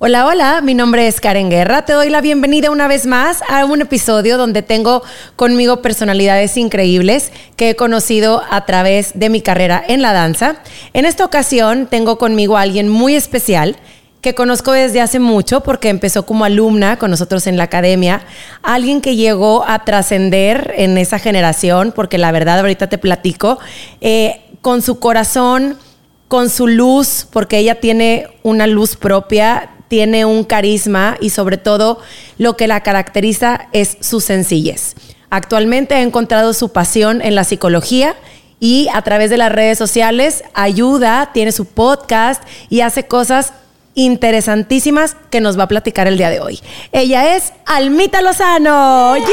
Hola, hola, mi nombre es Karen Guerra. Te doy la bienvenida una vez más a un episodio donde tengo conmigo personalidades increíbles que he conocido a través de mi carrera en la danza. En esta ocasión tengo conmigo a alguien muy especial que conozco desde hace mucho porque empezó como alumna con nosotros en la academia, alguien que llegó a trascender en esa generación, porque la verdad ahorita te platico, eh, con su corazón, con su luz, porque ella tiene una luz propia, tiene un carisma y sobre todo lo que la caracteriza es su sencillez. Actualmente ha encontrado su pasión en la psicología y a través de las redes sociales ayuda, tiene su podcast y hace cosas interesantísimas que nos va a platicar el día de hoy. Ella es Almita Lozano. ¡Yay!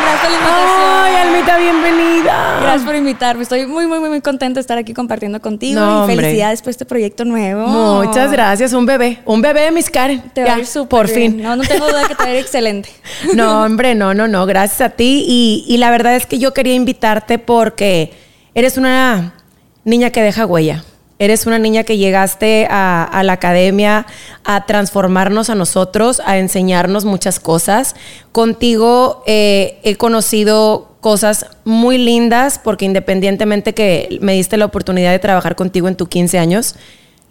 Gracias por la invitación. ¡Ay, Almita, bienvenida! Gracias por invitarme. Estoy muy, muy, muy, muy contenta de estar aquí compartiendo contigo. No, y felicidades por este proyecto nuevo. Muchas gracias, un bebé, un bebé, Miss Karen. Te va Ya, a ir súper por bien. fin. No, no tengo duda que te va a ir excelente. No, hombre, no, no, no, gracias a ti. Y, y la verdad es que yo quería invitarte porque eres una niña que deja huella. Eres una niña que llegaste a, la academia a transformarnos a nosotros, a enseñarnos muchas cosas. Contigo eh, he conocido cosas muy lindas porque independientemente que me diste la oportunidad de trabajar contigo en tus 15 años,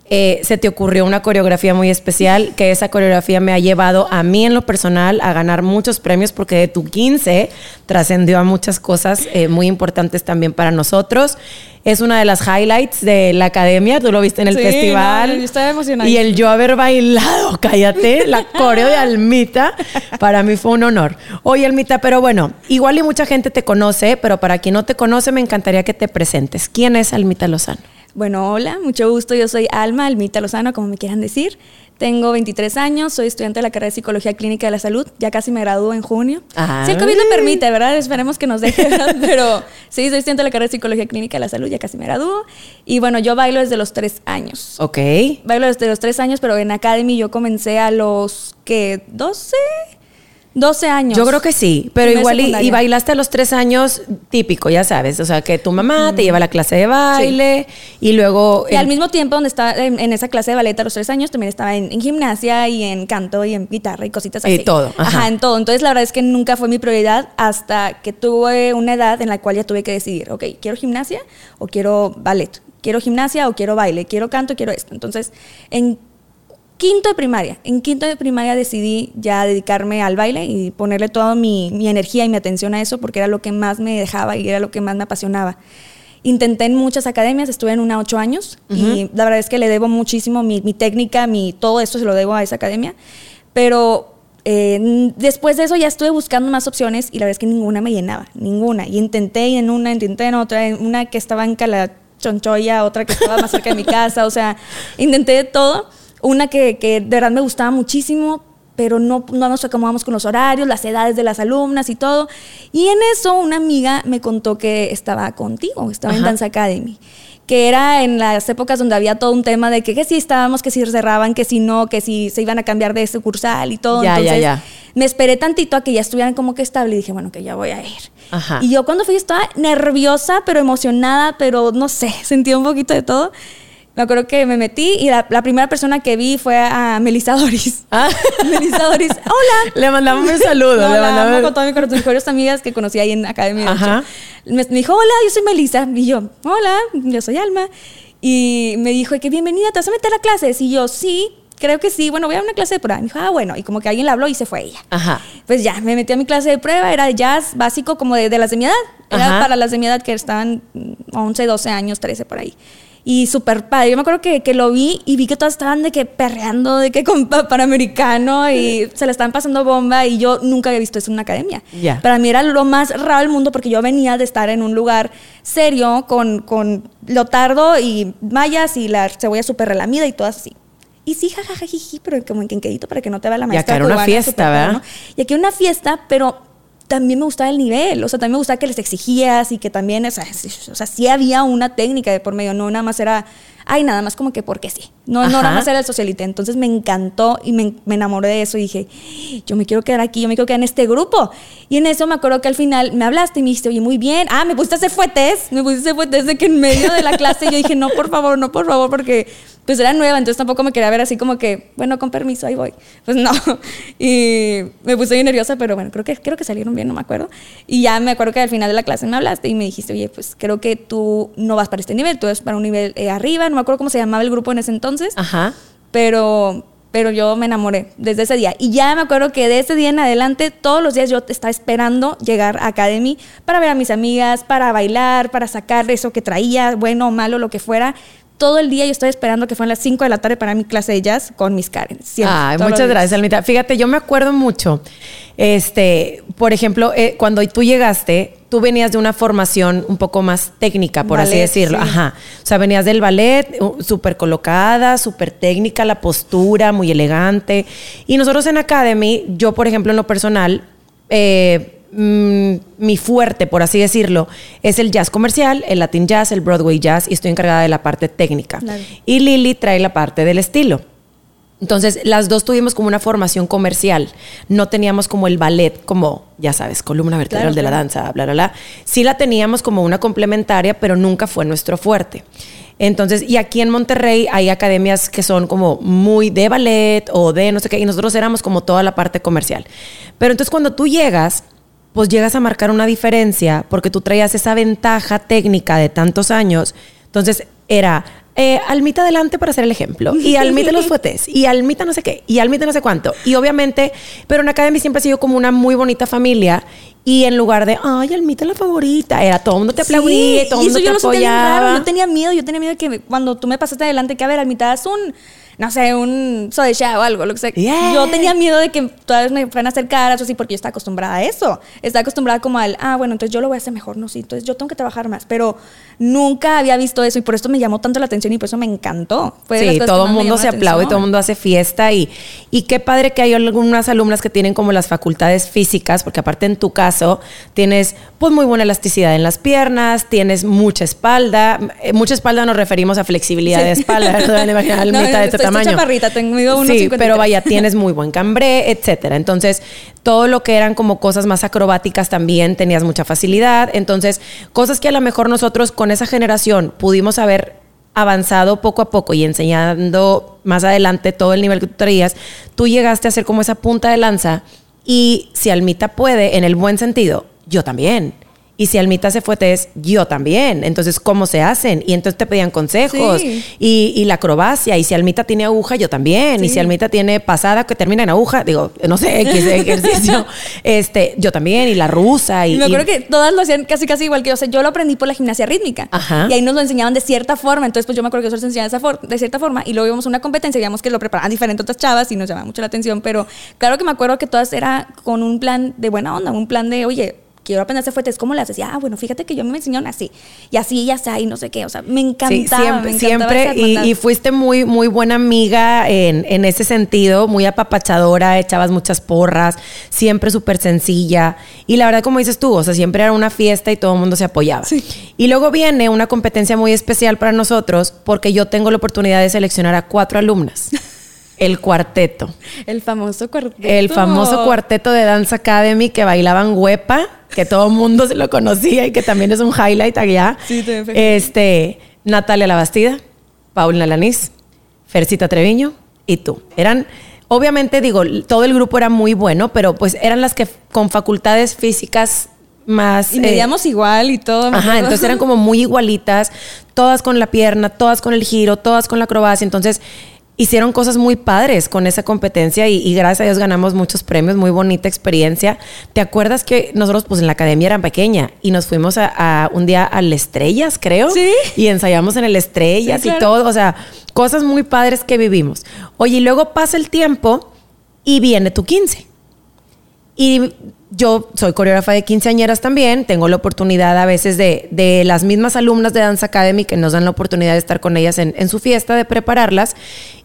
eh, se te ocurrió una coreografía muy especial, que esa coreografía me ha llevado a mí en lo personal a ganar muchos premios porque de tu 15 trascendió a muchas cosas eh, muy importantes también para nosotros. Es una de las highlights de la academia, tú lo viste en el Sí, festival. no, yo estaba emocionada. Y el yo haber bailado, cállate, la coreo de Almita, para mí fue un honor. Oye, Almita, pero bueno, igual y mucha gente te conoce, pero para quien no te conoce, me encantaría que te presentes. ¿Quién es Almita Lozano? Bueno, hola, mucho gusto. Yo soy Alma Almita Lozano, como me quieran decir. Tengo 23 años, soy estudiante de la carrera de Psicología Clínica de la Salud. Ya casi me gradúo en junio. Si el COVID lo permite, ¿verdad? Esperemos que nos deje, ¿verdad? Pero sí, soy estudiante de la carrera de Psicología Clínica de la Salud, ya casi me gradúo. Y bueno, yo bailo desde los 3 años. Ok. Bailo desde los 3 años, pero en Academy yo comencé a los, ¿qué? ¿12? 12 años. Yo creo que sí, pero igual y, bailaste a los tres años típico, ya sabes, o sea, que tu mamá te lleva a la clase de baile y luego... Y al mismo tiempo, donde estaba en, en esa clase de ballet a los tres años, también estaba en, en gimnasia y en canto y en guitarra y cositas así. Y todo, ajá. Ajá. en todo. Entonces, la verdad es que nunca fue mi prioridad hasta que tuve una edad en la cual ya tuve que decidir, ok, ¿quiero gimnasia o quiero ballet? ¿Quiero gimnasia o quiero baile? ¿Quiero canto o quiero esto? Entonces, en quinto de primaria, en quinto de primaria decidí ya dedicarme al baile y ponerle toda mi, mi energía y mi atención a eso porque era lo que más me dejaba y era lo que más me apasionaba. Intenté en muchas academias, estuve en una ocho años y la verdad es que le debo muchísimo mi, mi técnica, mi, todo esto se lo debo a esa academia, pero eh, después de eso ya estuve buscando más opciones y la verdad es que ninguna me llenaba, ninguna. Y intenté en una, intenté en otra, en una que estaba en Calachonchoya, otra que estaba más cerca de mi casa, o sea, intenté de todo. Una que, que de verdad me gustaba muchísimo, pero no, no nos acomodamos con los horarios, las edades de las alumnas y todo. Y en eso una amiga me contó que estaba contigo, estaba en. Dance Academy que era en las épocas donde había todo un tema de que, que si estábamos, que si cerraban, que si no, que si se iban a cambiar de sucursal y todo. Ya, ya, Entonces, ya. me esperé tantito a que ya estuvieran como que estable y dije, bueno, que ya voy a ir. Ajá. Y yo cuando fui estaba nerviosa, pero emocionada, pero no sé, sentí un poquito de todo. Me acuerdo que me metí y la, la primera persona que vi fue a Melissa Doris. Ah. Melissa Doris, hola. Le mandamos un saludo. No, le mandamos- amo con corazón. Mis mejores amigas que conocí ahí en Academia. de Ajá. Me, me dijo, hola, yo soy Melissa. Y yo, hola, yo soy Alma. Y me dijo que bienvenida, ¿te vas a meter a clases? Y yo, sí, creo que sí. Bueno, voy a una clase de prueba. Me dijo, ah, bueno. Y como que alguien le habló y se fue ella. Ajá. Pues ya, me metí a mi clase de prueba. Era jazz básico como de, de las de mi edad. Era Ajá. para las de mi edad que estaban mm, 11, 12 años, 13 por ahí. Y súper padre. Yo me acuerdo que, que lo vi y vi que todas estaban de que perreando, de que con pa- panamericano y se la estaban pasando bomba y yo nunca había visto eso en una academia. Para mí era lo más raro del mundo porque yo venía de estar en un lugar serio con, con lotardo y mallas y la cebolla súper relamida y todo así. Y sí, jajajajiji, pero como en quenquedito para que no te vea la Y maestra. acá era una fiesta, ¿verdad? Y aquí una fiesta, pero también me gustaba el nivel, o sea, también me gustaba que les exigías y que también, o sea, sí, había una técnica de por medio, no nada más era ay, nada más como que porque sí. No, no nada más era el socialite. Entonces me encantó y me, me, enamoré de eso y dije, yo me quiero quedar aquí, yo me quiero quedar en este grupo. Y en eso me acuerdo que al final me hablaste y me dijiste, oye, muy bien. Ah, me pusiste a hacer fuetes, me pusiste a hacer fuetes de que en medio de la clase yo dije, no, por favor, no, por favor, porque pues era nueva, entonces tampoco me quería ver así como que, bueno, con permiso, ahí voy. Pues no. Y me puse bien nerviosa, pero bueno, creo que, creo que salieron bien, no me acuerdo. Y ya me acuerdo que al final de la clase me hablaste y me dijiste, oye, pues creo que tú no vas para este nivel, tú eres para un nivel eh, arriba, no me acuerdo cómo se llamaba el grupo en ese entonces. Ajá. Pero pero yo me enamoré desde ese día. Y ya me acuerdo que de ese día en adelante, todos los días yo estaba esperando llegar a Academy para ver a mis amigas, para bailar, para sacar eso que traía, bueno o malo, lo que fuera todo el día yo estoy esperando que fueran las 5 de la tarde para mi clase de jazz con mis Karen. Ay, muchas gracias, Almita. Fíjate, yo me acuerdo mucho, este, por ejemplo, eh, cuando tú llegaste, tú venías de una formación un poco más técnica, por así decirlo. Ajá. O sea, venías del ballet, súper colocada, súper técnica, la postura, muy elegante. Y nosotros en Academy, yo, por ejemplo, en lo personal, eh, Mm, mi fuerte, por así decirlo, es el jazz comercial, el Latin jazz, el Broadway jazz y estoy encargada de la parte técnica. Y Lili trae la parte del estilo. Entonces, las dos tuvimos como una formación comercial. No teníamos como el ballet, como, ya sabes, columna vertebral de la danza, bla, bla, bla. Sí la teníamos como una complementaria, pero nunca fue nuestro fuerte. Entonces, y aquí en Monterrey hay academias que son como muy de ballet o de no sé qué, y nosotros éramos como toda la parte comercial. Pero entonces, cuando tú llegas, pues llegas a marcar una diferencia porque tú traías esa ventaja técnica de tantos años. Entonces era eh, almita adelante para hacer el ejemplo, y almita los fuetes, y almita no sé qué, y almita no sé cuánto. Y obviamente, pero en Academy siempre ha sido como una muy bonita familia. Y en lugar de, ay, Almita la favorita, era todo el mundo te aplaudía, todo el mundo te apoyaba. Yo tenía miedo, yo tenía miedo de que cuando tú me pasaste adelante, que a ver, Almita, es un no sé, un soy o algo, lo que sea. Yo tenía miedo de que todas me fueran a hacer caras o así, porque yo estaba acostumbrada a eso. Estaba acostumbrada como al, ah, bueno, entonces yo lo voy a hacer mejor, no, sí, entonces yo tengo que trabajar más. Pero nunca había visto eso y por esto me llamó tanto la atención y por eso me encantó. sí, todo el mundo se aplaude, todo el mundo hace fiesta y, y qué padre que hay algunas alumnas que tienen como las facultades físicas, porque aparte en tu caso tienes pues muy buena elasticidad en las piernas, tienes mucha espalda. Eh, mucha espalda nos referimos a flexibilidad de espalda, de tamaño. chaparrita, tengo Sí, pero vaya, tienes muy buen cambré, etcétera. Entonces, todo lo que eran como cosas más acrobáticas también tenías mucha facilidad. Entonces, cosas que a lo mejor nosotros con esa generación pudimos haber avanzado poco a poco y enseñando más adelante todo el nivel que tú traías, tú llegaste a ser como esa punta de lanza y si Almita puede, en el buen sentido, yo también. Y si Almita se fue test, yo también. Entonces, ¿cómo se hacen? Y entonces te pedían consejos. Y, la acrobacia. Y si Almita tiene aguja, yo también. Y si Almita tiene pasada que termina en aguja, digo, no sé, X ejercicio. este, yo también. Y la rusa. Y, me acuerdo que todas lo hacían casi casi igual que yo. O sea, yo lo aprendí por la gimnasia rítmica. Y ahí nos lo enseñaban de cierta forma. Entonces, pues yo me acuerdo que eso se enseñaba de, de cierta forma. Y luego íbamos a una competencia y veíamos que lo preparaban diferente otras chavas y nos llamaba mucho la atención. Pero claro que me acuerdo que todas era con un plan de buena onda. Un plan de, oye, quiero aprender a hacer ¿cómo le haces? Y, ah, bueno, fíjate que yo me enseñaron así, y así, y así, y no sé qué, o sea, me encantaba. siempre, siempre y, fuiste muy, muy buena amiga en, en, ese sentido, muy apapachadora, echabas muchas porras, siempre súper sencilla, y la verdad, como dices tú, o sea, siempre era una fiesta y todo el mundo se apoyaba. Y luego viene una competencia muy especial para nosotros, porque yo tengo la oportunidad de seleccionar a cuatro alumnas. El cuarteto. El famoso cuarteto. El famoso cuarteto de Dance Academy que bailaban huepa, que todo el mundo se lo conocía y que también es un highlight allá. Sí, Este, Natalia Labastida, Paula Lanís, Fercita Treviño y tú. Eran, obviamente digo, todo el grupo era muy bueno, pero pues eran las que con facultades físicas más... Y medíamos eh, igual y todo. Ajá, entonces eran como muy igualitas, todas con la pierna, todas con el giro, todas con la acrobacia. Entonces hicieron cosas muy padres con esa competencia y, gracias a Dios ganamos muchos premios, muy bonita experiencia. ¿Te acuerdas que nosotros pues en la academia era pequeña y nos fuimos a, un día al Estrellas, creo? Sí. Y ensayamos en el Estrellas y todo, o sea, cosas muy padres que vivimos. Oye, y luego pasa el tiempo y viene tu 15. Y yo soy coreógrafa de quinceañeras también, tengo la oportunidad a veces de, de, las mismas alumnas de Dance Academy que nos dan la oportunidad de estar con ellas en, su fiesta, de prepararlas.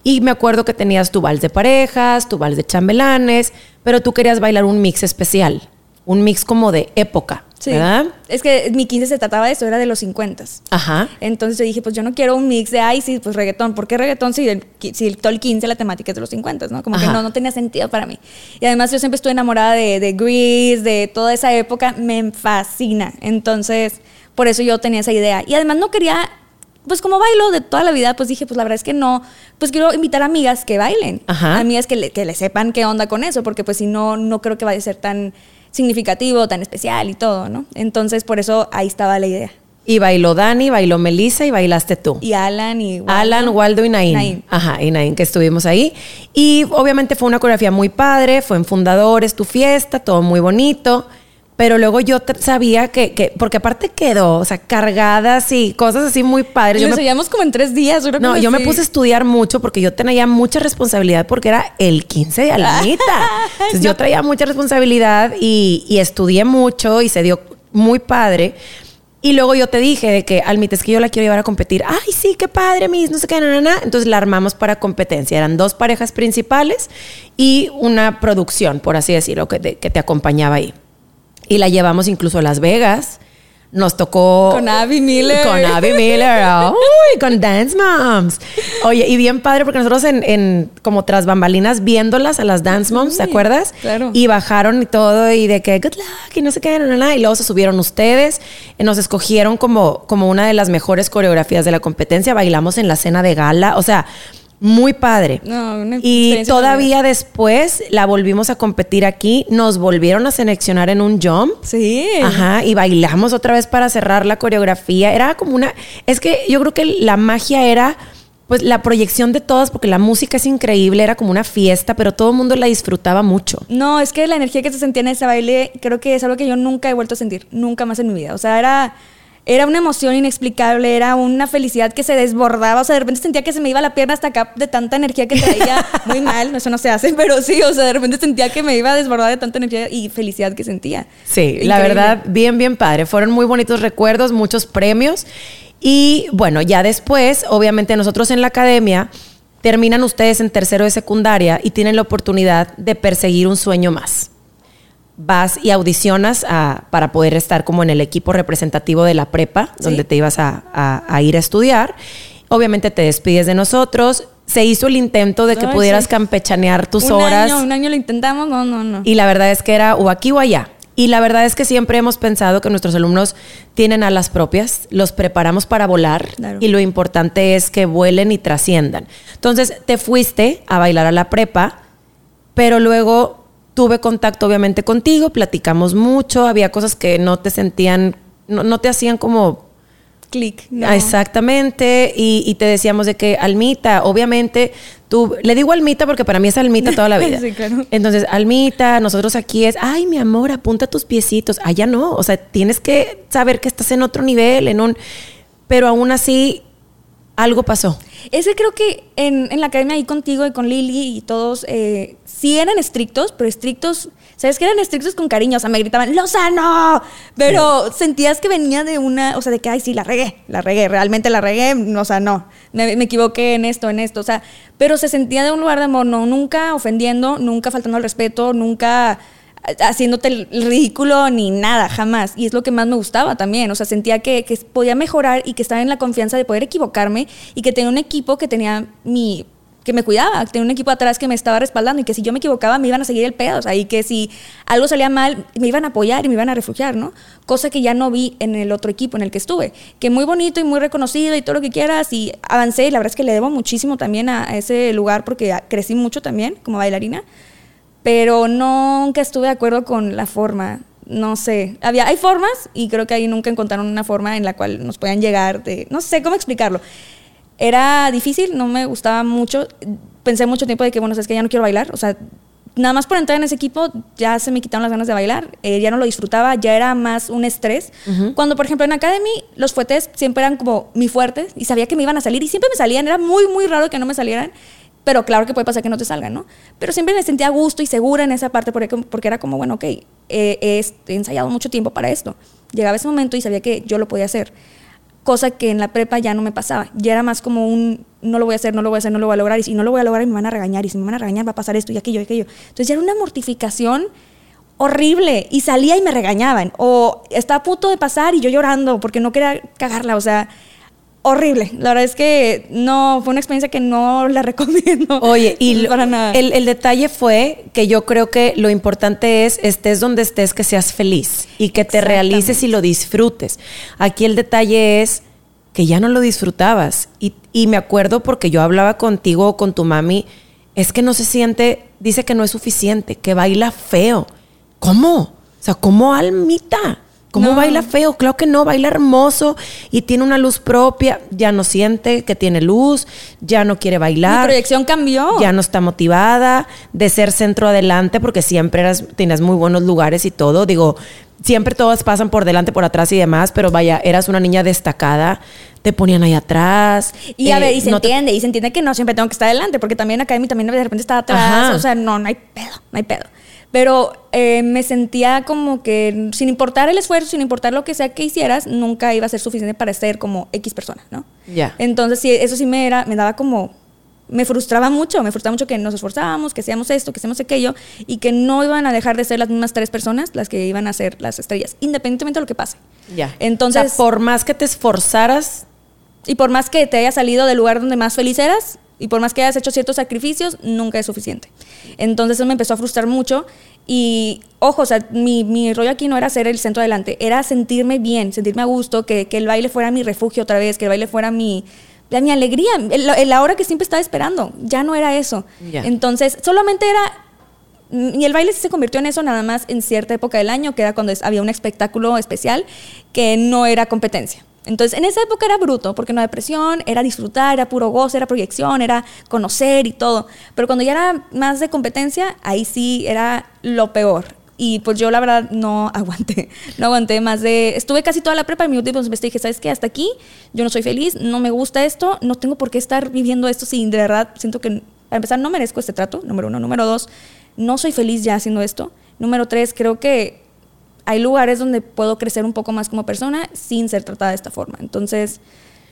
Y me acuerdo que tenías tu vals de parejas, tu vals de chambelanes, pero tú querías bailar un mix especial, un mix como de época. ¿Verdad? Es que mi 15 se trataba de eso, era de los 50. Ajá. Entonces yo dije, pues yo no quiero un mix de, ay, sí, pues reggaetón. ¿Por qué reggaetón si, el, si todo el 15 la temática es de los 50, ¿no? Como que no, no tenía sentido para mí. Y además yo siempre estuve enamorada de, de Grease, de toda esa época, me fascina. Entonces, por eso yo tenía esa idea. Y además no quería, pues como bailo de toda la vida, pues dije, pues la verdad es que no, pues quiero invitar amigas que bailen. Ajá. Amigas que le, que le sepan qué onda con eso, porque pues si no, no creo que vaya a ser tan significativo, tan especial y todo, ¿no? Entonces, por eso ahí estaba la idea. Y bailó Dani, bailó Melissa y bailaste tú. Y Alan y Waldo. Alan, Waldo y Nain. Naim. Ajá, y Nain, que estuvimos ahí. Y obviamente fue una coreografía muy padre, fue en Fundadores, tu fiesta, todo muy bonito. Pero luego yo sabía que, que- porque aparte quedó, o sea, cargadas y cosas así muy padres. Lo Yo me- como en tres días. no, yo me puse a estudiar mucho porque yo tenía mucha responsabilidad porque era el 15 de Almita. Entonces yo traía mucha responsabilidad y, y estudié mucho y se dio muy padre. Y luego yo te dije de que Almita, es que yo la quiero llevar a competir. Ay, sí, qué padre, mis, no sé qué, na, na, na. Entonces la armamos para competencia. Eran dos parejas principales y una producción, por así decirlo, que te, que te acompañaba ahí. Y la llevamos incluso a Las Vegas. Nos tocó. Con Abby Miller. Con Abby Miller. Uy, con Dance Moms. Oye, y bien padre porque nosotros en, en como tras bambalinas viéndolas a las Dance Moms, ¿te acuerdas? claro. Y bajaron y todo y de que good luck y no sé qué, na, na, na, y luego se subieron ustedes. Eh, Nos escogieron como, como una de las mejores coreografías de la competencia. Bailamos en la cena de gala. O sea, muy padre. No, una y todavía después la volvimos a competir aquí. Nos volvieron a seleccionar en un jump. Sí. Ajá, y bailamos otra vez para cerrar la coreografía. Era como una. Es que yo creo que la magia era. Pues la proyección de todas, porque la música es increíble, era como una fiesta, pero todo el mundo la disfrutaba mucho. No, es que la energía que se sentía en ese baile creo que es algo que yo nunca he vuelto a sentir, nunca más en mi vida. O sea, era, era una emoción inexplicable, era una felicidad que se desbordaba. O sea, de repente sentía que se me iba la pierna hasta acá de tanta energía que traía. Muy mal, eso no se hace, pero sí, o sea, de repente sentía que me iba a desbordar de tanta energía y felicidad que sentía. Sí, la verdad, bien, bien padre. Fueron muy bonitos recuerdos, muchos premios. Y bueno, ya después, obviamente nosotros en la academia, terminan ustedes en tercero de secundaria y tienen la oportunidad de perseguir un sueño más. Vas y audicionas a- para poder estar como en el equipo representativo de la prepa, Sí. donde te ibas a, a- a ir a estudiar. Obviamente te despides de nosotros. Se hizo el intento de que Ay, pudieras sí. campechanear tus un horas. Año, un año lo intentamos, no, no, no. Y la verdad es que era o aquí o allá. Y la verdad es que siempre hemos pensado que nuestros alumnos tienen alas propias, los preparamos para volar Claro. y lo importante es que vuelen y trasciendan. Entonces te fuiste a bailar a la prepa, pero luego tuve contacto obviamente contigo, platicamos mucho, había cosas que no te sentían, no, no te hacían como Clic. no. Exactamente, y, y te decíamos de que Almita, obviamente, tú, le digo Almita porque para mí es Almita toda la vida. Sí, claro. Entonces, Almita, nosotros aquí es, ay, mi amor, apunta tus piecitos. Allá no, o sea, tienes que saber que estás en otro nivel, en un... Pero aún así, algo pasó. Ese creo que en, en la academia ahí contigo y con Lili y todos, eh, sí eran estrictos, pero estrictos, ¿sabes que eran estrictos con cariño? O sea, me gritaban, ¡Lozano! Pero sentías que venía de una, o sea, de que, ay, sí, la regué, la regué, realmente la regué, o sea, no, me, me equivoqué en esto, en esto, o sea, pero se sentía de un lugar de amor, no, nunca ofendiendo, nunca faltando al respeto, nunca haciéndote el ridículo ni nada, jamás. Y es lo que más me gustaba también. O sea, sentía que, que podía mejorar y que estaba en la confianza de poder equivocarme y que tenía un equipo que tenía mi que me cuidaba, que tenía un equipo atrás que me estaba respaldando y que si yo me equivocaba me iban a seguir el pedo, o sea, y que si algo salía mal me iban a apoyar y me iban a refugiar, ¿no? Cosa que ya no vi en el otro equipo en el que estuve, que muy bonito y muy reconocido y todo lo que quieras y avancé y la verdad es que le debo muchísimo también a, a ese lugar porque crecí mucho también como bailarina, pero nunca estuve de acuerdo con la forma. No sé, había, hay formas y creo que ahí nunca encontraron una forma en la cual nos podían llegar de, no sé cómo explicarlo. Era difícil, no me gustaba mucho. Pensé mucho tiempo de que, bueno, es que ya no quiero bailar. O sea, nada más por entrar en ese equipo ya se me quitaron las ganas de bailar. Eh, ya no lo disfrutaba, ya era más un estrés. Cuando, por ejemplo, en Academy, los fuetes siempre eran como mi fuertes y sabía que me iban a salir y siempre me salían. Era muy, muy raro que no me salieran. Pero claro que puede pasar que no te salgan, ¿no? Pero siempre me sentía a gusto y segura en esa parte porque, porque era como, bueno, ok, he ensayado mucho tiempo para esto. Llegaba ese momento y sabía que yo lo podía hacer. Cosa que en la prepa ya no me pasaba. Ya era más como un, no lo voy a hacer, no lo voy a hacer, no lo voy a lograr. Y si no lo voy a lograr, me van a regañar. Y si me van a regañar, va a pasar esto y aquello y aquello. Entonces ya era una mortificación horrible. Y salía y me regañaban. O estaba a punto de pasar y yo llorando porque no quería cagarla. O sea, horrible. La verdad es que no, fue una experiencia que no la recomiendo. Oye, y para nada. El, el, detalle fue que yo creo que lo importante es, estés donde estés, que seas feliz y que te realices y lo disfrutes. Aquí el detalle es que ya no lo disfrutabas. Y, y me acuerdo porque yo hablaba contigo o con tu mami, es que no se siente, dice que no es suficiente, que baila feo. ¿Cómo? O sea, ¿cómo almita? ¿Cómo baila feo? Claro que no, baila hermoso y tiene una luz propia. Ya no siente que tiene luz, ya no quiere bailar. Mi proyección cambió. Ya no está motivada de ser centro adelante porque siempre eras, tenías muy buenos lugares y todo. Digo, siempre todas pasan por delante, por atrás y demás, pero vaya, eras una niña destacada, te ponían ahí atrás. Y a ver, y eh, se entiende, y se entiende que no siempre tengo que estar adelante, porque también acá mí también de repente estaba atrás. O sea, no, no hay pedo, no hay pedo pero eh, me sentía como que sin importar el esfuerzo, sin importar lo que sea que hicieras, nunca iba a ser suficiente para ser como X persona, ¿no? Ya. Entonces, sí, eso sí me, era, me daba como, me frustraba mucho, me frustraba mucho que nos esforzábamos, que hacíamos esto, que hacíamos aquello, y que no iban a dejar de ser las mismas tres personas las que iban a ser las estrellas, independientemente de lo que pase. Ya. Entonces, o sea, por más que te esforzaras... Y por más que te hayas salido del lugar donde más feliz eras, y por más que hayas hecho ciertos sacrificios, nunca es suficiente. Entonces eso me empezó a frustrar mucho y, ojo, o sea, mi, mi, rollo aquí no era ser el centro adelante, era sentirme bien, sentirme a gusto, que, que el baile fuera mi refugio otra vez, que el baile fuera mi, mi alegría, la hora que siempre estaba esperando. Ya no era eso. Entonces, solamente era... Y el baile sí se convirtió en eso nada más en cierta época del año, que era cuando había un espectáculo especial que no era competencia. Entonces, en esa época era bruto, porque no había presión, era disfrutar, era puro goce, era proyección, era conocer y todo. Pero cuando ya era más de competencia, ahí sí era lo peor. Y pues yo la verdad no aguanté, no aguanté más de... Estuve casi toda la prepa y mi último semestre dije, ¿sabes qué? Hasta aquí, yo no soy feliz, no me gusta esto, no tengo por qué estar viviendo esto si de verdad siento que, para empezar, no merezco este trato, número uno. Número dos, no soy feliz ya haciendo esto. Número tres, creo que hay lugares donde puedo crecer un poco más como persona sin ser tratada de esta forma. Entonces,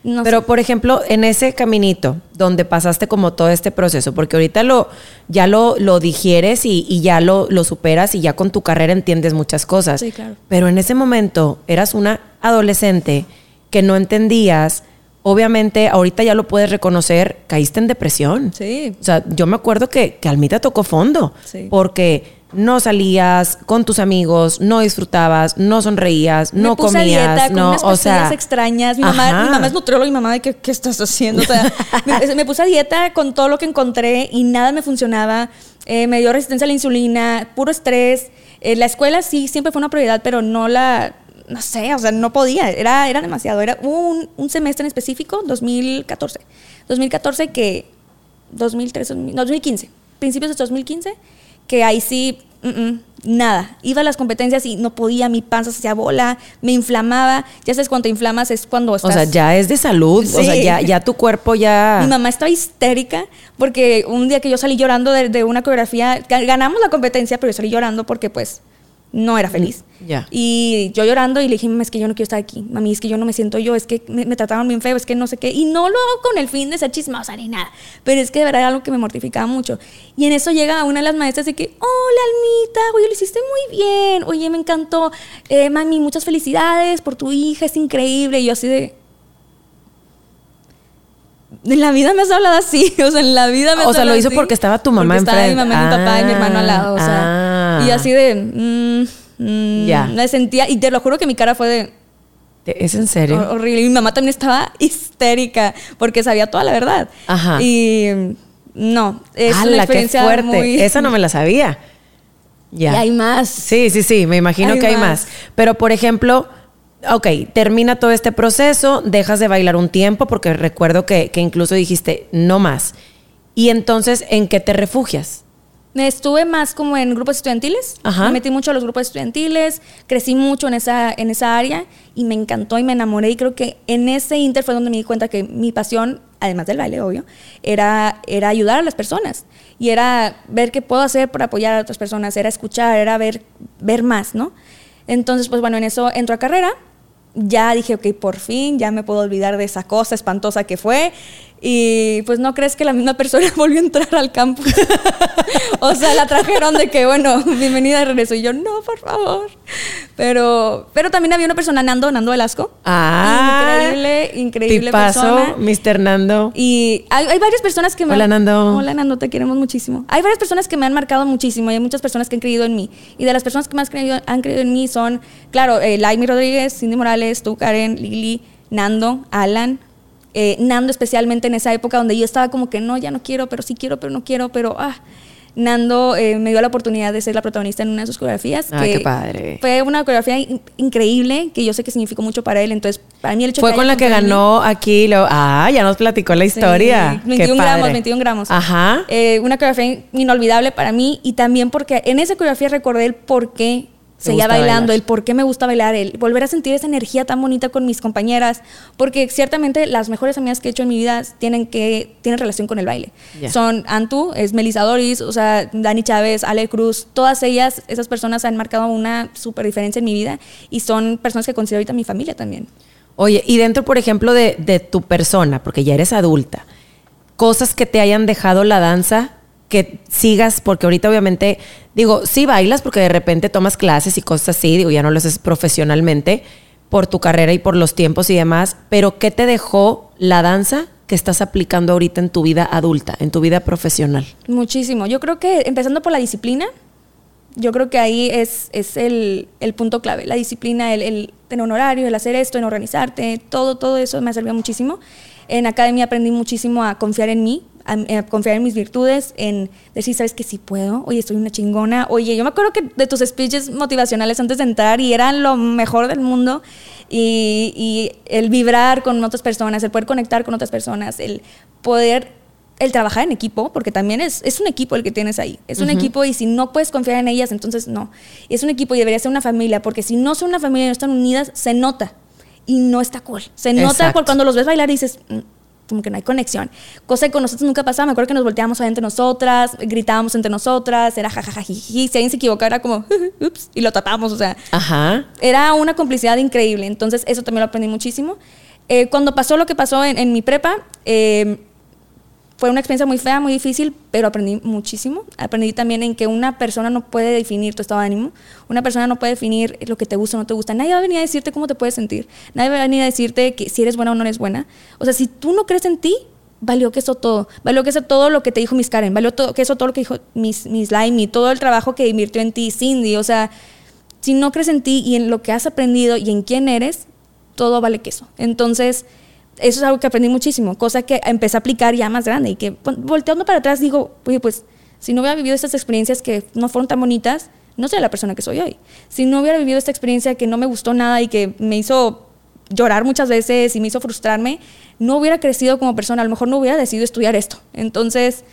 no Pero, por ejemplo, en ese caminito donde pasaste como todo este proceso, porque ahorita lo, ya lo, lo digieres y, ya lo, lo, superas y ya con tu carrera entiendes muchas cosas. Sí, claro. Pero en ese momento eras una adolescente que no entendías. Obviamente, ahorita ya lo puedes reconocer, caíste en depresión. Sí. O sea, yo me acuerdo que, que Almita tocó fondo. Sí. Porque no salías con tus amigos, no disfrutabas, no sonreías, no puse comías, dieta, con no, unas o sea, extrañas. Mi mamá, mi mamá, es nutrióloga y mi mamá de que, ¿qué estás haciendo? O sea, me, me, puse a dieta con todo lo que encontré y nada me funcionaba. Eh, me dio resistencia a la insulina, puro estrés. Eh, la escuela sí siempre fue una prioridad, pero no la, no sé, o sea, no podía, era, era demasiado. Era un, un semestre en específico, 2014. 2014 que, 2013, 2015, principios de 2015 que ahí sí, nada. Iba a las competencias y no podía, mi panza se hacía bola, me inflamaba. Ya sabes, cuando te inflamas es cuando estás... O sea, ya es de salud, o sea, ya, ya tu cuerpo ya... Mi mamá estaba histérica porque un día que yo salí llorando de, de una coreografía, ganamos la competencia, pero yo salí llorando porque pues no era feliz. Ya. Y yo llorando y le dije, es que yo no quiero estar aquí, mami, es que yo no me siento yo, es que me, trataban bien feo, es que no sé qué. Y no lo hago con el fin de ser chismosa ni nada, pero es que de verdad era algo que me mortificaba mucho. Y en eso llega una de las maestras de que, hola Almita, oye, lo hiciste muy bien, oye, me encantó, eh, mami, muchas felicidades por tu hija, es increíble. Y yo así de... En la vida me has hablado así, o sea, en la vida me has O sea, lo hizo así, porque estaba tu mamá enfrente. Estaba mi mamá, mi papá y mi hermano al lado, o sea. Ah. Y así de... mm, mm, Ya. Me sentía, y te lo juro que mi cara fue de... ¿Es en serio? hor- horrible. Y mi mamá también estaba histérica porque sabía toda la verdad. Ajá. Y no, es ¡Hala, una qué experiencia fuerte! muy... Esa no me la sabía. Ya. Y hay más. Sí, sí, sí, me imagino Hay que hay más. más. Pero, por ejemplo, ok, termina todo este proceso, dejas de bailar un tiempo, porque recuerdo que, que incluso dijiste, no más. Y entonces, ¿en qué te refugias? Me estuve más como en grupos estudiantiles. Ajá. Me metí mucho a los grupos estudiantiles, crecí mucho en esa, en esa área y me encantó y me enamoré. Y creo que en ese inter fue donde me di cuenta que mi pasión, además del baile, obvio, era, era ayudar a las personas. Y era ver qué puedo hacer para apoyar a otras personas, era escuchar, era ver, ver más, ¿no? Entonces, pues bueno, en eso entro a carrera. Ya dije, ok, por fin, ya me puedo olvidar de esa cosa espantosa que fue. Y pues no crees que la misma persona volvió a entrar al campus. o sea, la trajeron de que, bueno, bienvenida de regreso. Y yo, no, por favor. Pero, pero también había una persona, Nando, Nando Velasco. Ah, increíble, increíble tipazo, persona. Mr. Nando. Y hay, hay varias personas que me Hola, Nando. Hola, Nando, te queremos muchísimo. Hay varias personas que me han marcado muchísimo y hay muchas personas que han creído en mí. Y de las personas que más creído, han creído en mí son, claro, eh, Laimi Rodríguez, Cindy Morales, tú, Karen, Lili, Nando, Alan, eh, Nando especialmente en esa época donde yo estaba como que no, ya no quiero, pero sí quiero, pero no quiero, pero ah. Nando eh, me dio la oportunidad de ser la protagonista en una de sus coreografías. Ah, que qué padre. Fue una coreografía in- increíble que yo sé que significó mucho para él. Entonces, para mí el hecho Fue que con la que ganó aquí. Lo, ah, ya nos platicó la historia. Sí, Qué 21 gramos, padre. 21 gramos. Ajá. Eh, una coreografía inolvidable para mí y también porque en esa coreografía recordé el por qué seguía bailando, bailar. el por qué me gusta bailar, el volver a sentir esa energía tan bonita con mis compañeras, porque ciertamente las mejores amigas que he hecho en mi vida tienen que tienen relación con el baile. Son Antu, es Melissa Doris, o sea, Dani Chávez, Ale Cruz, todas ellas, esas personas han marcado una super diferencia en mi vida y son personas que considero ahorita mi familia también. Oye, y dentro, por ejemplo, de, de tu persona, porque ya eres adulta, cosas que te hayan dejado la danza, que sigas, porque ahorita obviamente, digo, sí bailas porque de repente tomas clases y cosas así, digo, ya no lo haces profesionalmente por tu carrera y por los tiempos y demás, pero ¿qué te dejó la danza que estás aplicando ahorita en tu vida adulta, en tu vida profesional? Muchísimo. Yo creo que empezando por la disciplina, yo creo que ahí es, es el, el punto clave. La disciplina, el, tener un horario, el hacer esto, en organizarte, todo, todo eso me ha servido muchísimo. En academia aprendí muchísimo a confiar en mí, a, a confiar en mis virtudes, en decir, sabes que sí puedo, oye, soy una chingona. Oye, yo me acuerdo que de tus speeches motivacionales antes de entrar y eran lo mejor del mundo. Y, y el vibrar con otras personas, el poder conectar con otras personas, el poder el trabajar en equipo, porque también es, es un equipo el que tienes ahí. Es un equipo y si no puedes confiar en ellas, entonces no. Es un equipo y debería ser una familia, porque si no son una familia y no están unidas, se nota. Y no está cool. Se nota por cuando los ves bailar y dices, "Mm, como que no hay conexión. Cosa que con nosotros nunca pasaba. Me acuerdo que nos volteábamos a ver entre nosotras, gritábamos entre nosotras, era jajajaji. Si alguien se equivocaba, era como, ups, y lo tapamos. O sea, Ajá. era una complicidad increíble. Entonces, eso también lo aprendí muchísimo. Eh, cuando pasó lo que pasó en, en mi prepa, eh, fue una experiencia muy fea, muy difícil, pero aprendí muchísimo. Aprendí también en que una persona no puede definir tu estado de ánimo. Una persona no puede definir lo que te gusta o no te gusta. Nadie va a venir a decirte cómo te puedes sentir. Nadie va a venir a decirte que si eres buena o no eres buena. O sea, si tú no crees en ti, valió que eso todo. Valió que eso todo lo que te dijo Miss Karen. Valió todo, que eso todo lo que dijo Miss, Miss Laimi. Todo el trabajo que invirtió en ti Cindy. O sea, si no crees en ti y en lo que has aprendido y en quién eres, todo vale queso. Entonces, eso es algo que aprendí muchísimo, cosa que empecé a aplicar ya más grande y que volteando para atrás digo, oye, pues si no hubiera vivido estas experiencias que no fueron tan bonitas, no sería la persona que soy hoy. Si no hubiera vivido esta experiencia que no me gustó nada y que me hizo llorar muchas veces y me hizo frustrarme, no hubiera crecido como persona, a lo mejor no hubiera decidido estudiar esto. Entonces,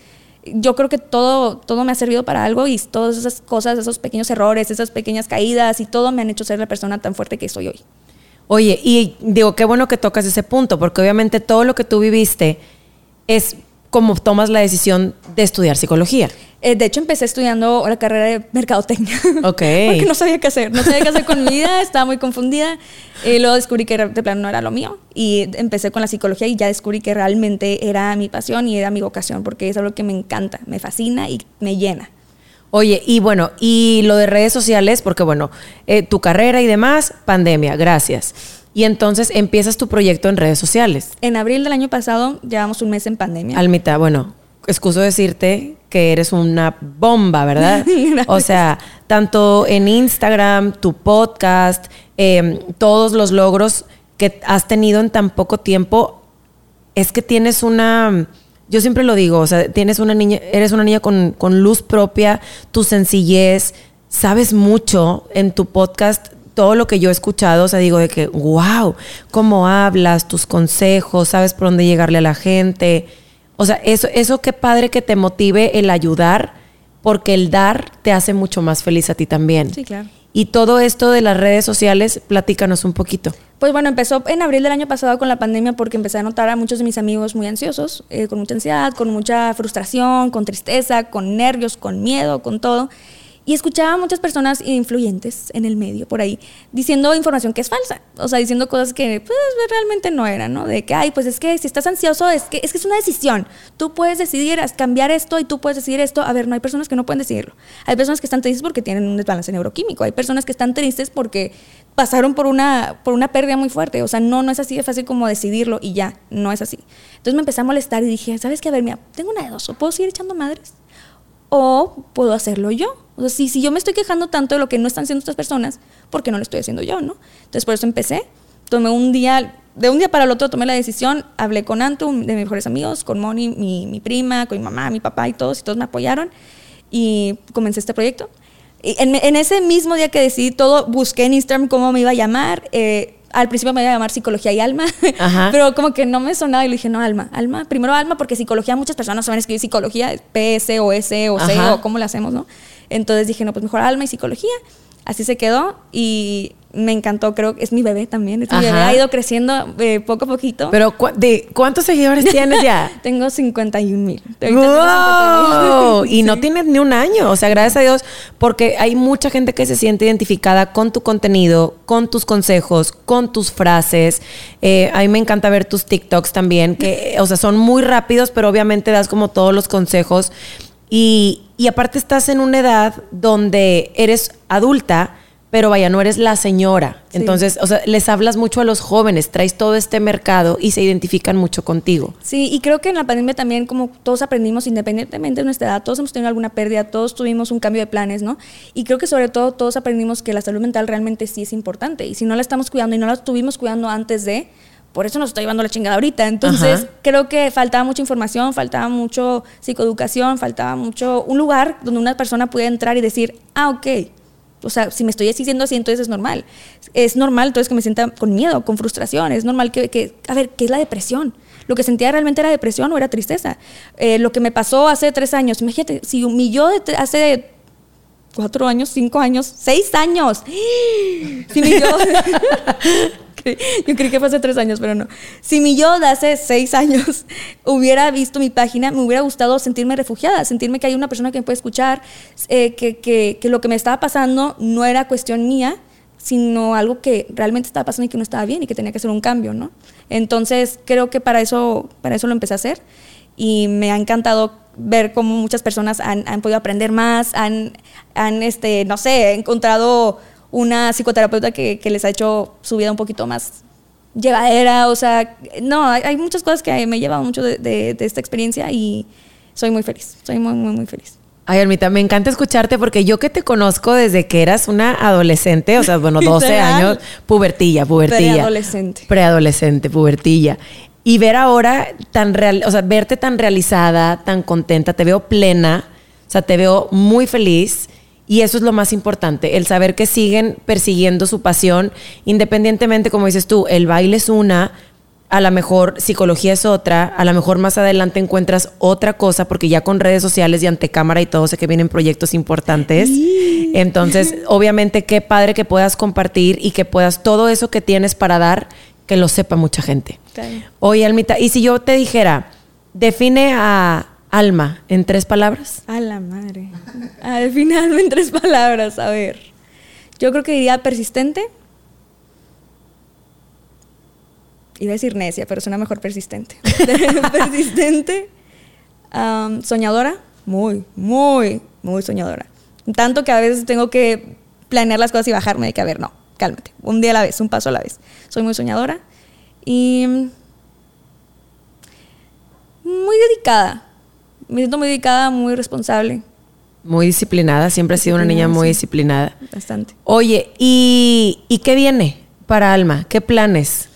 yo creo que todo, todo me ha servido para algo y todas esas cosas, esos pequeños errores, esas pequeñas caídas y todo me han hecho ser la persona tan fuerte que soy hoy. Oye, y digo, qué bueno que tocas ese punto, porque obviamente todo lo que tú viviste es como tomas la decisión de estudiar psicología. Eh, de hecho, empecé estudiando la carrera de mercadotecnia. Ok. Porque no sabía qué hacer. No sabía qué hacer con mi vida, estaba muy confundida. Y luego descubrí que de plano no era lo mío. Y empecé con la psicología y ya descubrí que realmente era mi pasión y era mi vocación, porque es algo que me encanta, me fascina y me llena. Oye, y bueno, y lo de redes sociales, porque bueno, eh, tu carrera y demás, pandemia, gracias. Y entonces empiezas tu proyecto en redes sociales. En abril del año pasado llevamos un mes en pandemia. Almita, bueno, excuso decirte que eres una bomba, ¿verdad? o sea, tanto en Instagram, tu podcast, eh, todos los logros que has tenido en tan poco tiempo, es que tienes una, yo siempre lo digo, o sea, tienes una niña, eres una niña con, con luz propia, tu sencillez, sabes mucho en tu podcast. Todo lo que yo he escuchado, o sea, digo de que, wow, cómo hablas, tus consejos, sabes por dónde llegarle a la gente. O sea, eso, eso qué padre que te motive el ayudar, porque el dar te hace mucho más feliz a ti también. Sí, claro. Y todo esto de las redes sociales, platícanos un poquito. Pues bueno, empezó en abril del año pasado con la pandemia porque empecé a notar a muchos de mis amigos muy ansiosos, eh, con mucha ansiedad, con mucha frustración, con tristeza, con nervios, con miedo, con todo. Y escuchaba a muchas personas influyentes en el medio, por ahí, diciendo información que es falsa. O sea, diciendo cosas que pues, realmente no eran, ¿no? De que, ay, pues es que si estás ansioso, es que es, que es una decisión. Tú puedes decidir cambiar esto y tú puedes decidir esto. A ver, no hay personas que no pueden decidirlo. Hay personas que están tristes porque tienen un desbalance neuroquímico. Hay personas que están tristes porque pasaron por una, por una pérdida muy fuerte. O sea, no, no es así de fácil como decidirlo y ya, no es así. Entonces me empecé a molestar y dije, ¿sabes qué? A ver, mira, tengo una de dos. ¿O puedo seguir echando madres? ¿O puedo hacerlo yo? O sea, si, si yo me estoy quejando tanto de lo que no están haciendo estas personas, ¿por qué no lo estoy haciendo yo, no? Entonces, por eso empecé. Tomé un día, de un día para el otro tomé la decisión, hablé con Antu, de mis mejores amigos, con Moni, mi, mi prima, con mi mamá, mi papá y todos, y todos me apoyaron. Y comencé este proyecto. Y en, en, ese mismo día que decidí todo, busqué en Instagram cómo me iba a llamar. Eh, al principio me iba a llamar psicología y alma, pero como que no me sonaba y le dije, no, alma, alma, primero alma, porque psicología muchas personas saben escribir psicología, PS o S o C o cómo le hacemos, ¿no? Entonces dije, no, pues mejor alma y psicología. Así se quedó y me encantó, creo que es mi bebé también, es mi bebé, ha ido creciendo eh, poco a poquito. Pero, de, ¿cuántos seguidores tienes ya? tengo 51 mil. ¡Wow! Y no tienes ni un año, o sea, gracias a Dios, porque hay mucha gente que se siente identificada con tu contenido, con tus consejos, con tus frases. Eh, a mí me encanta ver tus TikToks también, que, o sea, son muy rápidos, pero obviamente das como todos los consejos. Y, y aparte estás en una edad donde eres adulta, pero vaya, no eres la señora. Entonces, o sea, les hablas mucho a los jóvenes, traes todo este mercado y se identifican mucho contigo. Sí, y creo que en la pandemia también, como todos aprendimos, independientemente de nuestra edad, todos hemos tenido alguna pérdida, todos tuvimos un cambio de planes, ¿no? Y creo que sobre todo todos aprendimos que la salud mental realmente sí es importante. Y si no la estamos cuidando y no la estuvimos cuidando antes de, por eso nos está llevando la chingada ahorita. Entonces, creo que faltaba mucha información, faltaba mucho psicoeducación, faltaba mucho un lugar donde una persona pudiera entrar y decir, ah, ok. O sea, si me estoy diciendo así, entonces es normal. Es normal entonces que me sienta con miedo, con frustración. Es normal que, a ver, ¿qué es la depresión? Lo que sentía realmente era depresión o era tristeza. Eh, lo que me pasó hace tres años, imagínate, si mi yo de hace cuatro años, cinco años, seis años. Si mi yo, yo creí que fue hace tres años, pero no. Si mi yo de hace seis años hubiera visto mi página, me hubiera gustado sentirme refugiada, sentirme que hay una persona que me puede escuchar, eh, que, que, que lo que me estaba pasando no era cuestión mía, sino algo que realmente estaba pasando y que no estaba bien y que tenía que hacer un cambio, ¿no? Entonces, creo que para eso, para eso lo empecé a hacer y me ha encantado ver cómo muchas personas han, han podido aprender más, han, han, este, no sé, encontrado una psicoterapeuta que, que, les ha hecho su vida un poquito más llevadera, o sea, no, hay, muchas cosas que me llevan mucho de, de, esta experiencia y soy muy feliz, soy muy, muy, muy feliz. Ay, Almita, me encanta escucharte porque yo que te conozco desde que eras una adolescente, o sea, bueno, 12 años, pubertilla, pubertilla. Preadolescente. Preadolescente, pubertilla. Y ver ahora tan real, o sea, verte tan realizada, tan contenta, te veo plena, o sea, te veo muy feliz. Y eso es lo más importante, el saber que siguen persiguiendo su pasión, independientemente, como dices tú, el baile es una, a lo mejor psicología es otra, a lo mejor más adelante encuentras otra cosa, porque ya con redes sociales y ante cámara y todo, sé que vienen proyectos importantes. Entonces, obviamente, qué padre que puedas compartir y que puedas todo eso que tienes para dar, que lo sepa mucha gente. Oye, Almita, y si yo te dijera, define a alma en tres palabras. A la madre. A definir alma en tres palabras, a ver. Yo creo que diría persistente. Iba a decir necia, pero suena mejor persistente. persistente. soñadora. Muy, muy, muy soñadora. Tanto que a veces tengo que planear las cosas y bajarme de que, a ver, no, cálmate. Un día a la vez, un paso a la vez. Soy muy soñadora. Y muy dedicada. Me siento muy dedicada, muy responsable. Muy disciplinada, siempre ha sido una niña muy disciplinada. Bastante. Oye, ¿y, ¿y qué viene para Alma? ¿Qué planes?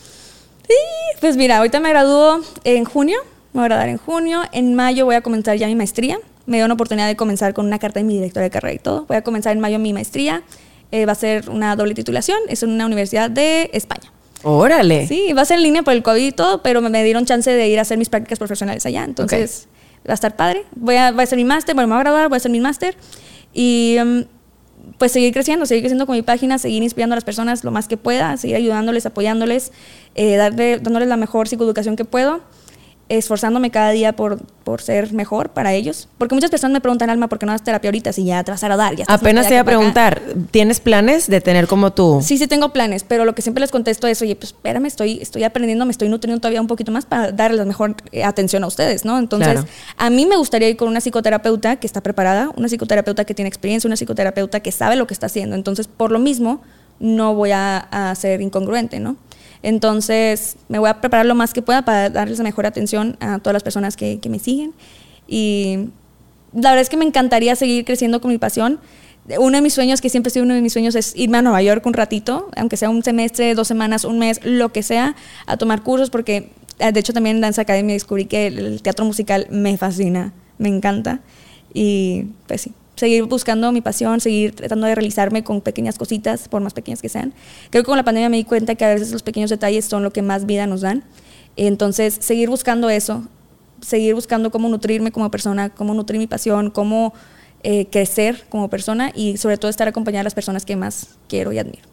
Sí, pues mira, ahorita me gradúo en junio, me voy a graduar en junio, en mayo voy a comenzar ya mi maestría. Me dio una oportunidad de comenzar con una carta de mi directora de carrera y todo. Voy a comenzar en mayo mi maestría. Eh, va a ser una doble titulación, es en una universidad de España. Órale. Sí, va a ser en línea por el COVID y todo, pero me, dieron chance de ir a hacer mis prácticas profesionales allá. Entonces, va a estar padre. Voy a, voy a hacer mi máster, bueno, me voy a graduar, voy a hacer mi máster. Y um, pues seguir creciendo, seguir creciendo con mi página, seguir inspirando a las personas lo más que pueda, seguir ayudándoles, apoyándoles, eh, darle, dándoles la mejor psicoeducación que puedo. Esforzándome cada día por, por ser mejor para ellos. Porque muchas personas me preguntan, Alma, ¿por qué no das terapia ahorita si ya te vas a dar? Ya Apenas te iba a allá que para acá?". preguntar, ¿tienes planes de tener como tú? Sí, sí tengo planes, pero lo que siempre les contesto es, oye, pues espérame, estoy, estoy aprendiendo, me estoy nutriendo todavía un poquito más para darles la mejor eh, atención a ustedes, ¿no? Entonces, Claro. a mí me gustaría ir con una psicoterapeuta que está preparada, una psicoterapeuta que tiene experiencia, una psicoterapeuta que sabe lo que está haciendo. Entonces, por lo mismo, no voy a, a ser incongruente, ¿no? Entonces, me voy a preparar lo más que pueda para darles la mejor atención a todas las personas que, que me siguen. Y la verdad es que me encantaría seguir creciendo con mi pasión. Uno de mis sueños, que siempre ha sido uno de mis sueños, es irme a Nueva York un ratito, aunque sea un semestre, dos semanas, un mes, lo que sea, a tomar cursos, porque eh, de hecho también en Dance Academy descubrí que el teatro musical me fascina, me encanta. Y pues sí, seguir buscando mi pasión, seguir tratando de realizarme con pequeñas cositas, por más pequeñas que sean. Creo que con la pandemia me di cuenta que a veces los pequeños detalles son lo que más vida nos dan. Entonces, seguir buscando eso, seguir buscando cómo nutrirme como persona, cómo nutrir mi pasión, cómo eh, crecer como persona y sobre todo estar acompañada de las personas que más quiero y admiro.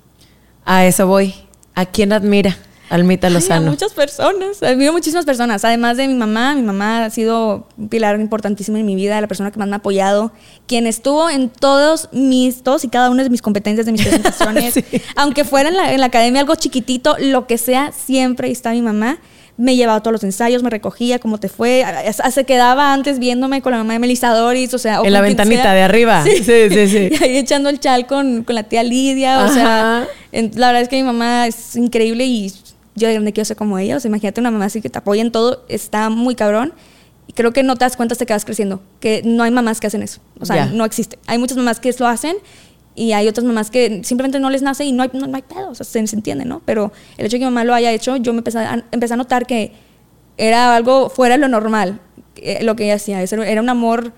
A eso voy. ¿A quién admira? Almita Ay, a Lozano. muchas personas, admiro muchísimas personas, además de mi mamá, mi mamá ha sido un pilar importantísimo en mi vida, la persona que más me ha apoyado, quien estuvo en todos mis, todos y cada una de mis competencias, de mis presentaciones, Sí. aunque fuera en la, en la academia algo chiquitito, lo que sea, siempre está mi mamá. Me llevaba todos los ensayos, me recogía, cómo te fue. Se quedaba antes viéndome con la mamá de Melissa Doris, o sea. o En la ventanita sea. de arriba. Sí, sí, sí. Y ahí echando el chal con, con la tía Lidia, o sea. Ajá. en- la verdad es que mi mamá es increíble y yo de grande quiero ser como ella. O sea, imagínate una mamá así que te apoya en todo, está muy cabrón. Y creo que no te das cuenta hasta que vas creciendo, que no hay mamás que hacen eso. O sea, no existe. Hay muchas mamás que lo hacen y hay otras mamás que simplemente no les nace y no hay, no, no hay pedo, o sea, se, se entiende, ¿no? Pero el hecho de que mi mamá lo haya hecho, yo me empecé a, empecé a notar que era algo fuera de lo normal, eh, lo que ella hacía. Eso Era un amor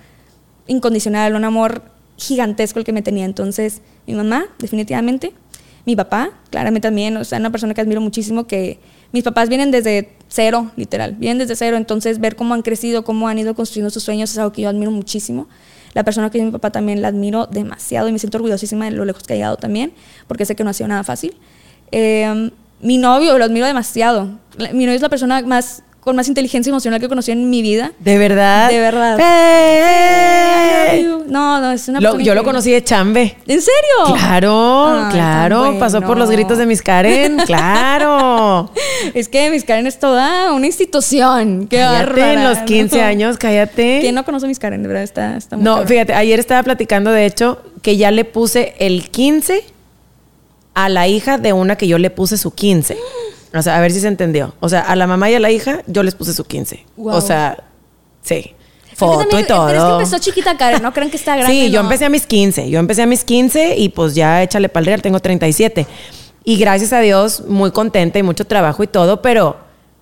incondicional, un amor gigantesco el que me tenía. Entonces, mi mamá, definitivamente. Mi papá, claramente también, o sea, una persona que admiro muchísimo, que mis papás vienen desde cero, literal, vienen desde cero, entonces ver cómo han crecido, cómo han ido construyendo sus sueños es algo que yo admiro muchísimo. La persona que es mi papá también la admiro demasiado y me siento orgullosísima de lo lejos que ha llegado también, porque sé que no ha sido nada fácil. Eh, mi novio lo admiro demasiado. Mi novio es la persona más con más inteligencia emocional que conocí en mi vida. ¿De verdad? De verdad. ¡Ey! No, no, es una Lo- yo lo conocí de chambe. ¿En serio? Claro, claro. Pasó por los gritos de mis Karen. Claro. Es que Miss Karen es toda una institución. Qué cállate, bárbara, en los 15 ¿no? años, cállate. ¿Quién no conoce a Miss Karen? De verdad, está, está muy No, cabrón. fíjate, ayer estaba platicando, de hecho, que ya le puse el 15 a la hija de una que yo le puse su 15. O sea, a ver si se entendió. O sea, a la mamá y a la hija yo les puse su 15. Wow. O sea, sí. Foto también- y todo. Pero es que empezó chiquita Karen, no crean que está grande. Sí, yo no. empecé a mis 15. Yo empecé a mis 15 y pues ya échale pal real, tengo 37. Y gracias a Dios, muy contenta y mucho trabajo y todo, pero,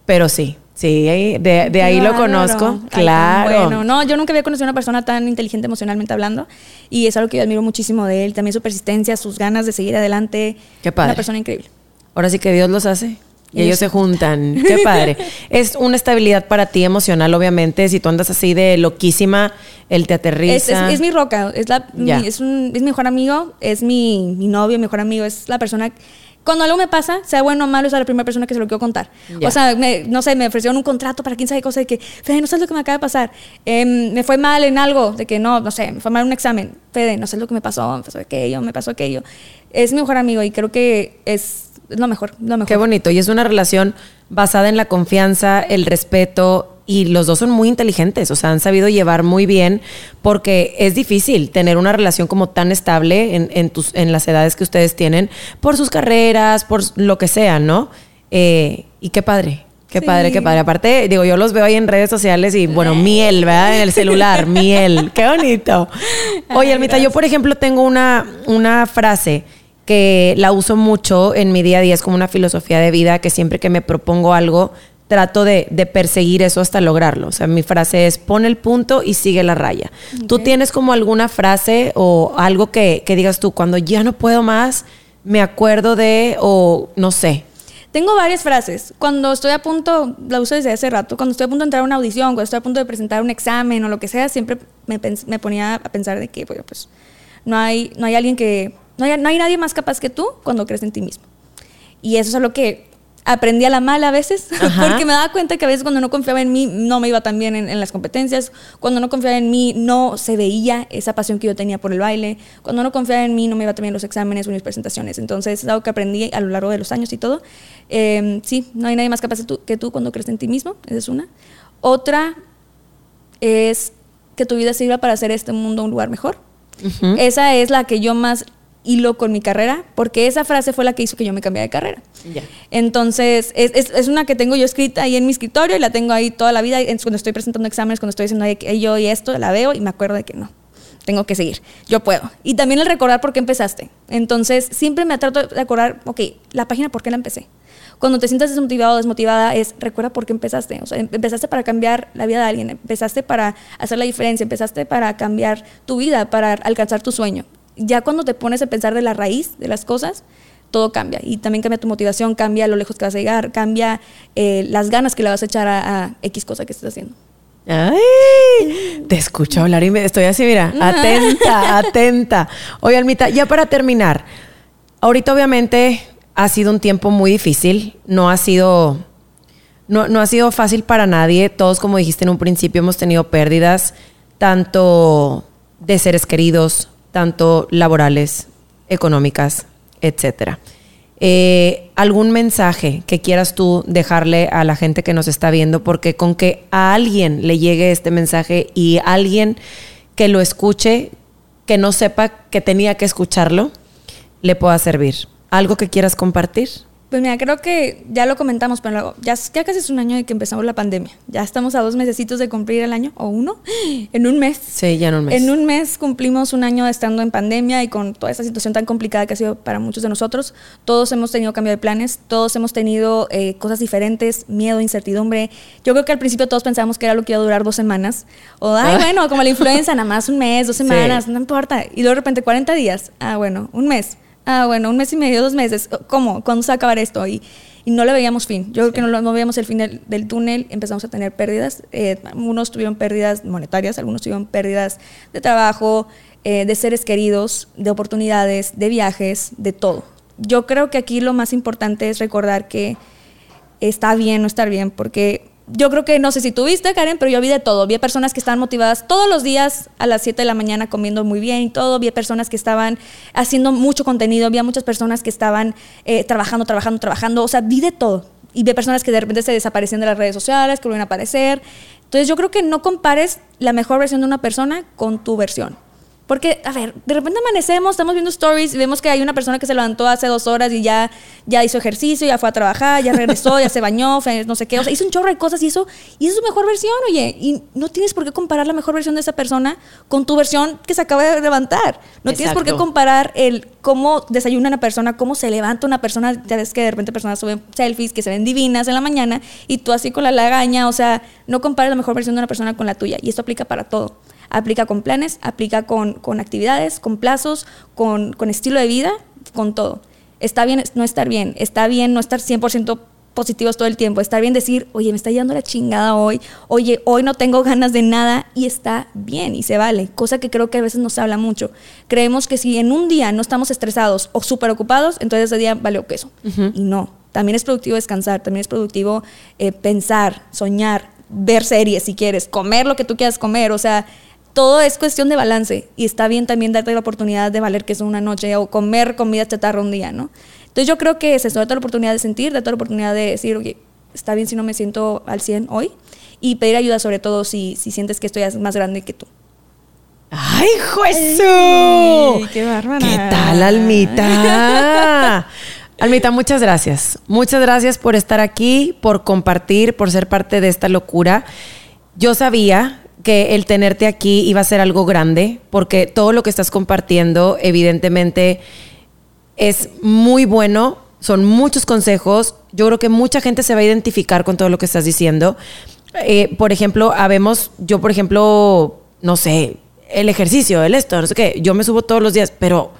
pero sí, sí, de, de ahí lo conozco. Tan claro. Bueno, no, yo nunca había conocido a una persona tan inteligente emocionalmente hablando y es algo que yo admiro muchísimo de él. También su persistencia, sus ganas de seguir adelante. Qué padre. Una persona increíble. Ahora sí que Dios los hace. Y Ellos se juntan. Qué padre. es una estabilidad para ti emocional, obviamente. Si tú andas así de loquísima, él te Es, aterriza. es- es mi roca, es, la, mi, Ya. es, un- es mi mejor amigo, es mi, mi novio, mi mejor amigo, es la persona... Cuando algo me pasa, sea bueno o malo, es la primera persona que se lo quiero contar. Ya. O sea, me- no sé, me ofrecieron un contrato para quién sabe cosa de que, Fede, no sabes lo que me acaba de pasar. Em, me fue mal en algo, de que no, no sé, me fue mal en un examen. Fede, no sé lo que me pasó, me pasó aquello, me pasó aquello. Es mi mejor amigo y creo que es lo mejor, lo mejor. Qué bonito. Y es una relación basada en la confianza, el respeto. Y los dos son muy inteligentes, o sea, han sabido llevar muy bien, porque es difícil tener una relación como tan estable en, en tus, en las edades que ustedes tienen, por sus carreras, por lo que sea, ¿no? Eh, y qué padre, qué Sí. padre, qué padre. Aparte, digo, yo los veo ahí en redes sociales y, bueno, miel, ¿verdad? En el celular, miel, qué bonito. Oye, Almita, yo, por ejemplo, tengo una, una frase que la uso mucho en mi día a día, es como una filosofía de vida que siempre que me propongo algo, trato de, de perseguir eso hasta lograrlo. O sea, mi frase es, pon el punto y sigue la raya. ¿Tú tienes como alguna frase o algo que, que digas tú, cuando ya no puedo más, me acuerdo de, o no sé? Tengo varias frases. Cuando estoy a punto, la uso desde hace rato, cuando estoy a punto de entrar a una audición, cuando estoy a punto de presentar un examen o lo que sea, siempre me, me ponía a pensar de que, pues, no hay, no hay alguien que, no hay, no hay nadie más capaz que tú cuando crees en ti mismo. Y eso es algo que aprendí a la mala a veces, porque me daba cuenta que a veces cuando no confiaba en mí no me iba tan bien en, las competencias, cuando no confiaba en mí no se veía esa pasión que yo tenía por el baile, cuando no confiaba en mí no me iba tan bien los exámenes o mis presentaciones. Entonces es algo que aprendí a lo largo de los años y todo. Em, sí, no hay nadie más capaz que tú cuando crees en ti mismo, esa es una. Otra es que tu vida sirva para hacer este mundo un lugar mejor. Esa es la que yo más hilo con mi carrera, porque esa frase fue la que hizo que yo me cambiara de carrera. Entonces, es, es, una que tengo yo escrita ahí en mi escritorio y la tengo ahí toda la vida. Cuando estoy presentando exámenes, cuando estoy haciendo yo y esto, la veo y me acuerdo de que no, tengo que seguir, yo puedo. Y también el recordar por qué empezaste. Entonces, siempre me trato de recordar, ok, la página, ¿por qué la empecé? Cuando te sientas desmotivado o desmotivada, es recuerda por qué empezaste. O sea, em, empezaste para cambiar la vida de alguien, empezaste para hacer la diferencia, empezaste para cambiar tu vida, para alcanzar tu sueño ya cuando te pones a pensar de la raíz de las cosas, todo cambia. Y también cambia tu motivación, cambia lo lejos que vas a llegar, cambia eh, las ganas que le vas a echar a, X cosa que estés haciendo. Ay, te escucho hablar y me estoy así, mira, atenta, atenta. Oye, Almita, ya para terminar, ahorita obviamente ha sido un tiempo muy difícil, no ha sido, no, no ha sido fácil para nadie. Todos, como dijiste en un principio, hemos tenido pérdidas, tanto de seres queridos, tanto laborales, económicas, etcétera. Eh, ¿Algún mensaje que quieras tú dejarle a la gente que nos está viendo? Porque con que a alguien le llegue este mensaje y alguien que lo escuche, que no sepa que tenía que escucharlo, le pueda servir. ¿Algo que quieras compartir? Pues mira, creo que ya lo comentamos, pero ya, ya casi es un año de que empezamos la pandemia. Ya estamos a dos mesecitos de cumplir el año, o uno, en un mes. Sí, ya en un mes. En un mes cumplimos un año estando en pandemia y con toda esta situación tan complicada que ha sido para muchos de nosotros. Todos hemos tenido cambio de planes, todos hemos tenido eh, cosas diferentes, miedo, incertidumbre. Yo creo que al principio todos pensábamos que era lo que iba a durar dos semanas. O, ay, ah. bueno, como la influenza, nada más un mes, dos semanas, no importa. Y luego de repente 40 días. Ah, bueno, un mes ah, bueno, un mes y medio, dos meses, ¿cómo? ¿Cuándo se va a acabar esto? Y, y no le veíamos fin. Yo creo que no, no, veíamos el fin del, túnel, empezamos a tener pérdidas. Eh, algunos tuvieron pérdidas monetarias, algunos tuvieron pérdidas de trabajo, eh, de seres queridos, de oportunidades, de viajes, de todo. Yo creo que aquí lo más importante es recordar que está bien no estar bien, porque yo creo que, no sé si tuviste, Karen, pero yo vi de todo. Vi personas que estaban motivadas todos los días a las 7 de la mañana comiendo muy bien y todo. Vi personas que estaban haciendo mucho contenido. Vi muchas personas que estaban eh, trabajando, trabajando, trabajando. O sea, vi de todo. Y vi personas que de repente se desaparecen de las redes sociales, que vuelven a aparecer. Entonces yo creo que no compares la mejor versión de una persona con tu versión. Porque, a ver, de repente amanecemos, estamos viendo stories y vemos que hay una persona que se levantó hace dos horas y ya, ya hizo ejercicio, ya fue a trabajar, ya regresó, ya se bañó, no sé qué. O sea, hizo un chorro de cosas y eso, y es su mejor versión, oye. Y no tienes por qué comparar la mejor versión de esa persona con tu versión que se acaba de levantar. No tienes por qué comparar el cómo desayuna una persona, cómo se levanta una persona. Ya ves que de repente personas suben selfies que se ven divinas en la mañana y tú así con la lagaña. O sea, no compares la mejor versión de una persona con la tuya. Y esto aplica para todo aplica con planes, aplica con, con actividades, con plazos, con, con, estilo de vida, con todo. Está bien no estar bien, está bien no estar 100% positivos todo el tiempo, está bien decir, oye, me está yendo la chingada hoy, oye, hoy no tengo ganas de nada y está bien y se vale, cosa que creo que a veces nos habla mucho. Creemos que si en un día no estamos estresados o súper ocupados, entonces ese día vale queso. Y no, también es productivo descansar, también es productivo eh, pensar, soñar, ver series si quieres, comer lo que tú quieras comer, o sea, todo es cuestión de balance y está bien también darte la oportunidad de valer que es una noche o comer comida chatarra un día, ¿no? Entonces yo creo que es eso, darte la oportunidad de sentir, darte la oportunidad de decir, oye, está bien si no me siento al 100 hoy y pedir ayuda sobre todo si, si sientes que estoy más grande que tú. ¡Ay, Jesús! ¡Qué bárbara! ¿Qué tal, Almita? Almita, muchas gracias. Muchas gracias por estar aquí, por compartir, por ser parte de esta locura. Yo sabía que el tenerte aquí iba a ser algo grande, porque todo lo que estás compartiendo, evidentemente, es muy bueno, son muchos consejos. Yo creo que mucha gente se va a identificar con todo lo que estás diciendo. Eh, por ejemplo, habemos, yo, por ejemplo, no sé, el ejercicio, el esto, no sé qué, yo me subo todos los días, pero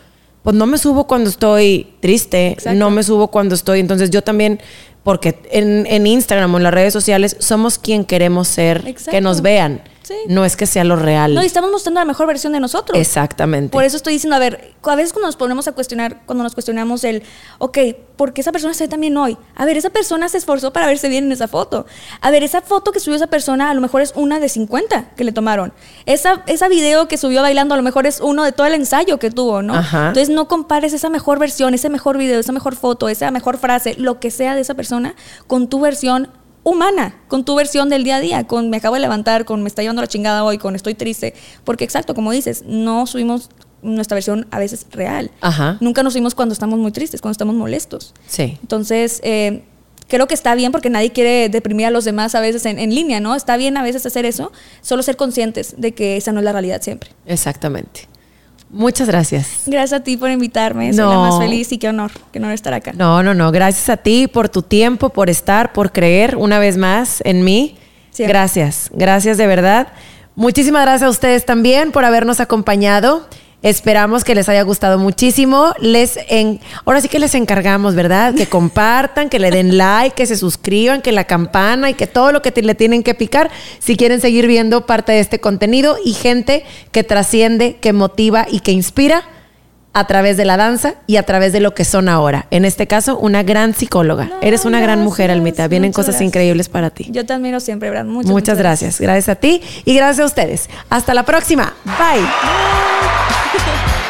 pues no me subo cuando estoy triste, no me subo cuando estoy, entonces yo también, porque en, Instagram o en las redes sociales somos quien queremos ser, que nos vean. Sí. No es que sea lo real. No, y estamos mostrando la mejor versión de nosotros. Exactamente. Por eso estoy diciendo, a ver, a veces cuando nos ponemos a cuestionar, cuando nos cuestionamos el, ok, ¿por qué esa persona se ve también hoy? A ver, esa persona se esforzó para verse bien en esa foto. A ver, esa foto que subió esa persona a lo mejor es una de 50 que le tomaron. Esa, esa video que subió bailando a lo mejor es uno de todo el ensayo que tuvo, ¿no? Ajá. Entonces no compares esa mejor versión, ese mejor video, esa mejor foto, esa mejor frase, lo que sea de esa persona, con tu versión humana, con tu versión del día a día, con me acabo de levantar, con me está llevando la chingada hoy, con estoy triste. Porque exacto, como dices, no subimos nuestra versión a veces real. Ajá. Nunca nos subimos cuando estamos muy tristes, cuando estamos molestos. Sí. Entonces, eh, creo que está bien porque nadie quiere deprimir a los demás a veces en, en línea, ¿no? Está bien a veces hacer eso, solo ser conscientes de que esa no es la realidad siempre. Exactamente. Muchas gracias. Gracias a ti por invitarme, soy No. la más feliz y qué honor, qué honor estar acá. No, no, no. Gracias a ti por tu tiempo, por estar, por creer una vez más en mí. Siempre. Gracias, gracias de verdad. Muchísimas gracias a ustedes también por habernos acompañado. Esperamos que les haya gustado muchísimo. Les en, ahora sí que les encargamos, ¿verdad? Que compartan, que le den like, que se suscriban, que la campana y que todo lo que te- le tienen que picar si quieren seguir viendo parte de este contenido y gente que trasciende, que motiva y que inspira a través de la danza y a través de lo que son ahora. En este caso, una gran psicóloga. No, Eres una gran mujer, Almita. Vienen muchas cosas gracias. increíbles para ti. Yo te admiro siempre, Brad. Muchas, Muchas gracias. Gracias a ti y gracias a ustedes. Hasta la próxima. Bye. Thank you.